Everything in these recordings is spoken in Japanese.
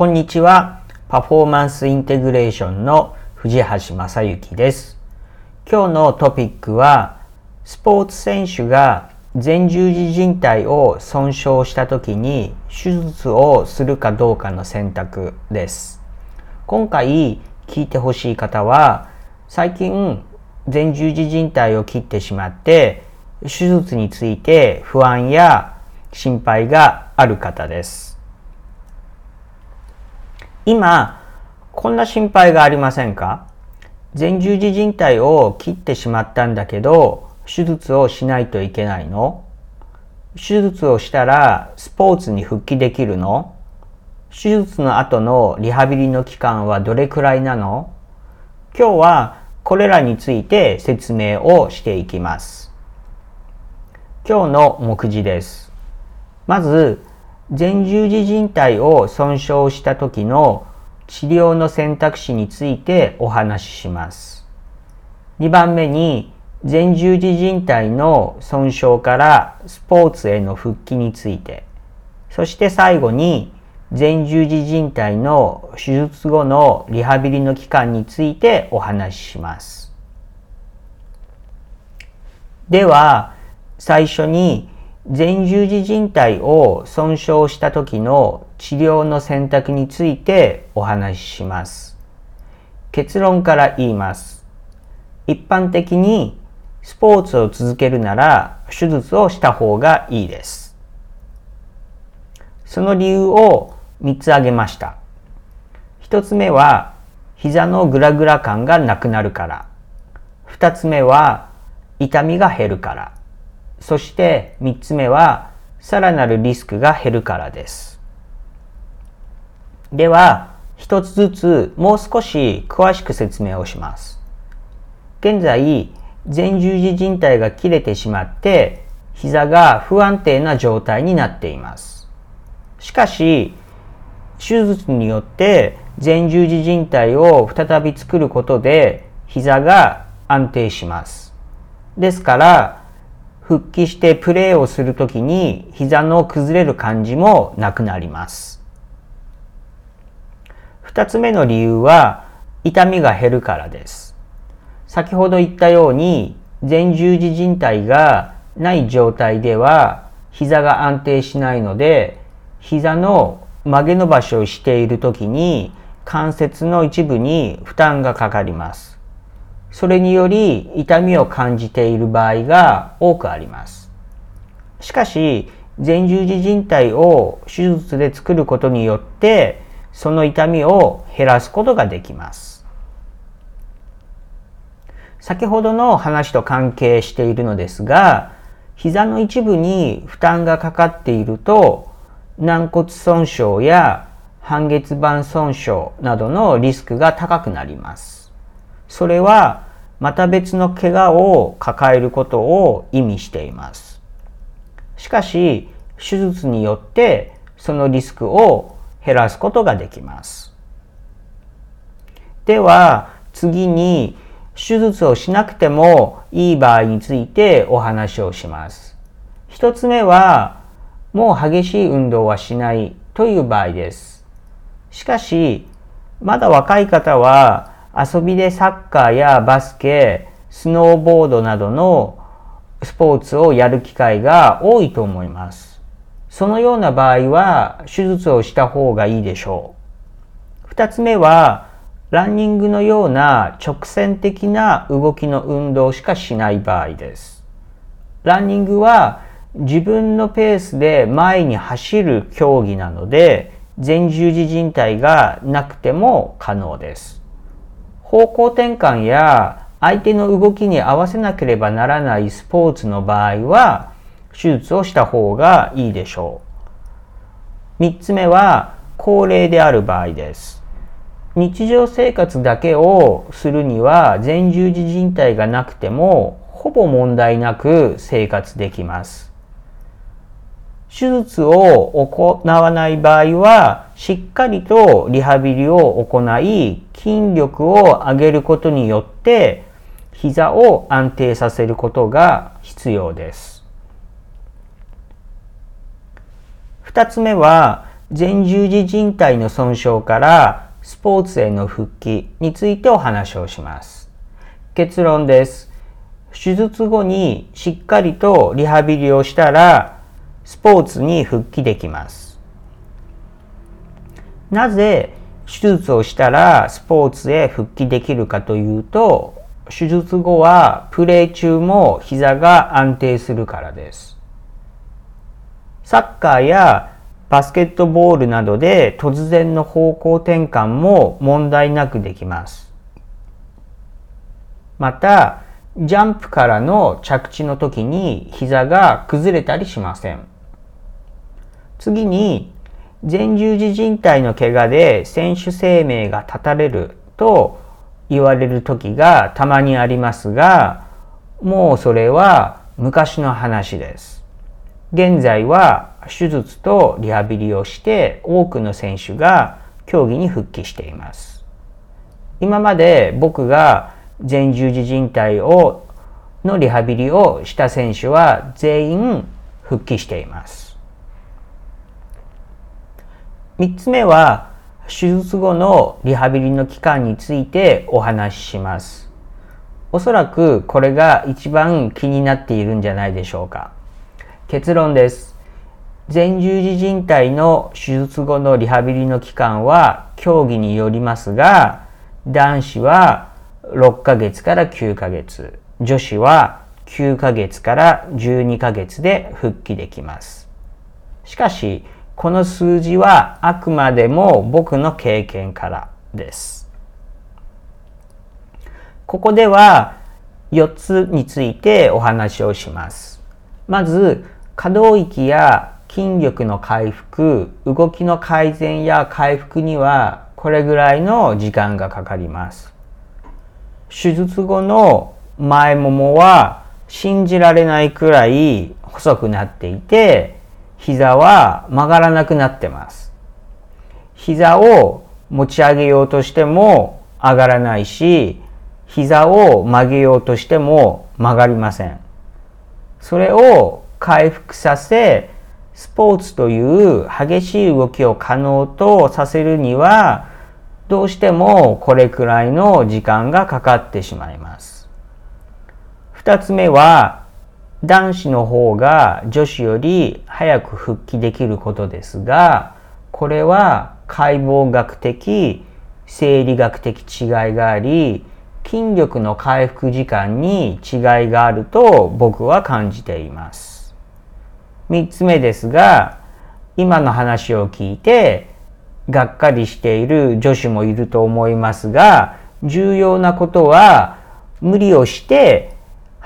こんにちは。パフォーマンスインテグレーションの藤橋正幸です。今日のトピックは、スポーツ選手が前十字靭帯を損傷した時に手術をするかどうかの選択です。今回聞いてほしい方は、最近前十字靭帯を切ってしまって手術について不安や心配がある方です。今、こんな心配がありませんか？前十字靭帯を切ってしまったんだけど、手術をしないといけないの？手術をしたらスポーツに復帰できるの？手術の後のリハビリの期間はどれくらいなの？今日はこれらについて説明をしていきます。今日の目次です。まず、前十字靭帯を損傷した時の治療の選択肢についてお話しします。2番目に、前十字靭帯の損傷からスポーツへの復帰について、そして最後に前十字靭帯の手術後のリハビリの期間についてお話しします。では、最初に前十字靭帯を損傷した時の治療の選択についてお話しします。結論から言います。一般的にスポーツを続けるなら手術をした方がいいです。その理由を3つ挙げました。1つ目は膝のグラグラ感がなくなるから。2つ目は痛みが減るから。そして3つ目はさらなるリスクが減るからです。では、一つずつもう少し詳しく説明をします。現在、前十字靭帯が切れてしまって膝が不安定な状態になっています。しかし、手術によって前十字靭帯を再び作ることで膝が安定します。ですから、復帰してプレーをするときに膝の崩れる感じもなくなります。二つ目の理由は痛みが減るからです。先ほど言ったように前十字靭帯がない状態では膝が安定しないので膝の曲げ伸ばしをしている時に関節の一部に負担がかかります。それにより痛みを感じている場合が多くあります。しかし前十字靭帯を手術で作ることによってその痛みを減らすことができます。先ほどの話と関係しているのですが、膝の一部に負担がかかっていると、軟骨損傷や半月板損傷などのリスクが高くなります。それは、また別の怪我を抱えることを意味しています。しかし、手術によってそのリスクを減らすことができます。では、次に手術をしなくてもいい場合についてお話をします。一つ目は、もう激しい運動はしないという場合です。しかし、まだ若い方は遊びでサッカーやバスケ、スノーボードなどのスポーツをやる機会が多いと思います。そのような場合は手術をした方がいいでしょう。二つ目は、ランニングのような直線的な動きの運動しかしない場合です。ランニングは自分のペースで前に走る競技なので、前十字靭帯がなくても可能です。方向転換や相手の動きに合わせなければならないスポーツの場合は、手術をした方がいいでしょう。三つ目は、高齢である場合です。日常生活だけをするには前十字靭帯がなくてもほぼ問題なく生活できます。手術を行わない場合はしっかりとリハビリを行い筋力を上げることによって膝を安定させることが必要です。二つ目は前十字靭帯の損傷からスポーツへの復帰についてお話をします。結論です。手術後にしっかりとリハビリをしたらスポーツに復帰できます。なぜ手術をしたらスポーツへ復帰できるかというと、手術後はプレー中も膝が安定するからです。サッカーやバスケットボールなどで突然の方向転換も問題なくできます。また、ジャンプからの着地の時に膝が崩れたりしません。次に、前十字靭帯の怪我で選手生命が絶たれると言われる時がたまにありますが、もうそれは昔の話です。現在は手術とリハビリをして多くの選手が競技に復帰しています。今まで僕が前十字靭帯をのリハビリをした選手は全員復帰しています。3つ目は手術後のリハビリの期間についてお話しします。おそらくこれが一番気になっているんじゃないでしょうか。結論です。前十字靭帯の手術後のリハビリの期間は競技によりますが、男子は6ヶ月から9ヶ月、女子は9ヶ月から12ヶ月で復帰できます。しかし、この数字はあくまでも僕の経験からです。ここでは4つについてお話をします。まず、可動域や筋力の回復、動きの改善や回復にはこれぐらいの時間がかかります。手術後の前ももは信じられないくらい細くなっていて、膝は曲がらなくなってます。膝を持ち上げようとしても上がらないし、膝を曲げようとしても曲がりません。それを回復させ、スポーツという激しい動きを可能とさせるには、どうしてもこれくらいの時間がかかってしまいます。二つ目は、男子の方が女子より早く復帰できることですが、これは解剖学的、生理学的違いがあり、筋力の回復時間に違いがあると僕は感じています。三つ目ですが、今の話を聞いて、がっかりしている女子もいると思いますが、重要なことは、無理をして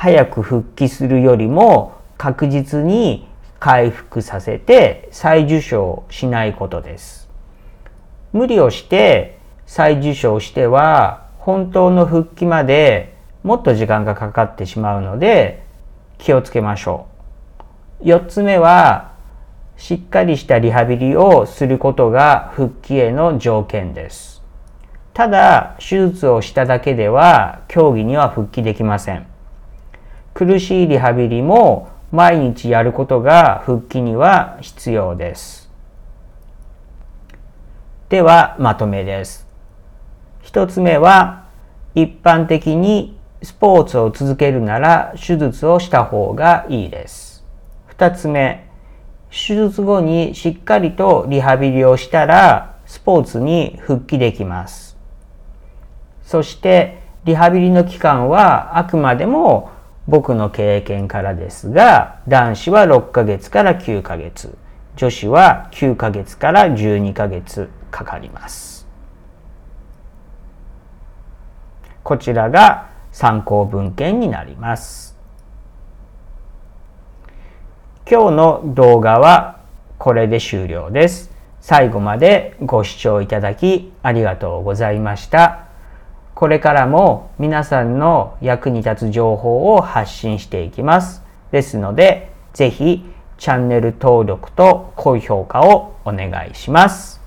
早く復帰するよりも確実に回復させて再受賞しないことです。無理をして再受賞しては本当の復帰までもっと時間がかかってしまうので気をつけましょう。4つ目はしっかりしたリハビリをすることが復帰への条件です。ただ手術をしただけでは競技には復帰できません。苦しいリハビリも毎日やることが復帰には必要です。ではまとめです。一つ目は一般的にスポーツを続けるなら手術をした方がいいです。二つ目、手術後にしっかりとリハビリをしたらスポーツに復帰できます。そしてリハビリの期間はあくまでも僕の経験からですが、男子は6ヶ月から9ヶ月、女子は9ヶ月から12ヶ月かかります。こちらが参考文献になります。今日の動画はこれで終了です。最後までご視聴いただきありがとうございました。これからも皆さんの役に立つ情報を発信していきます。ですので、ぜひチャンネル登録と高評価をお願いします。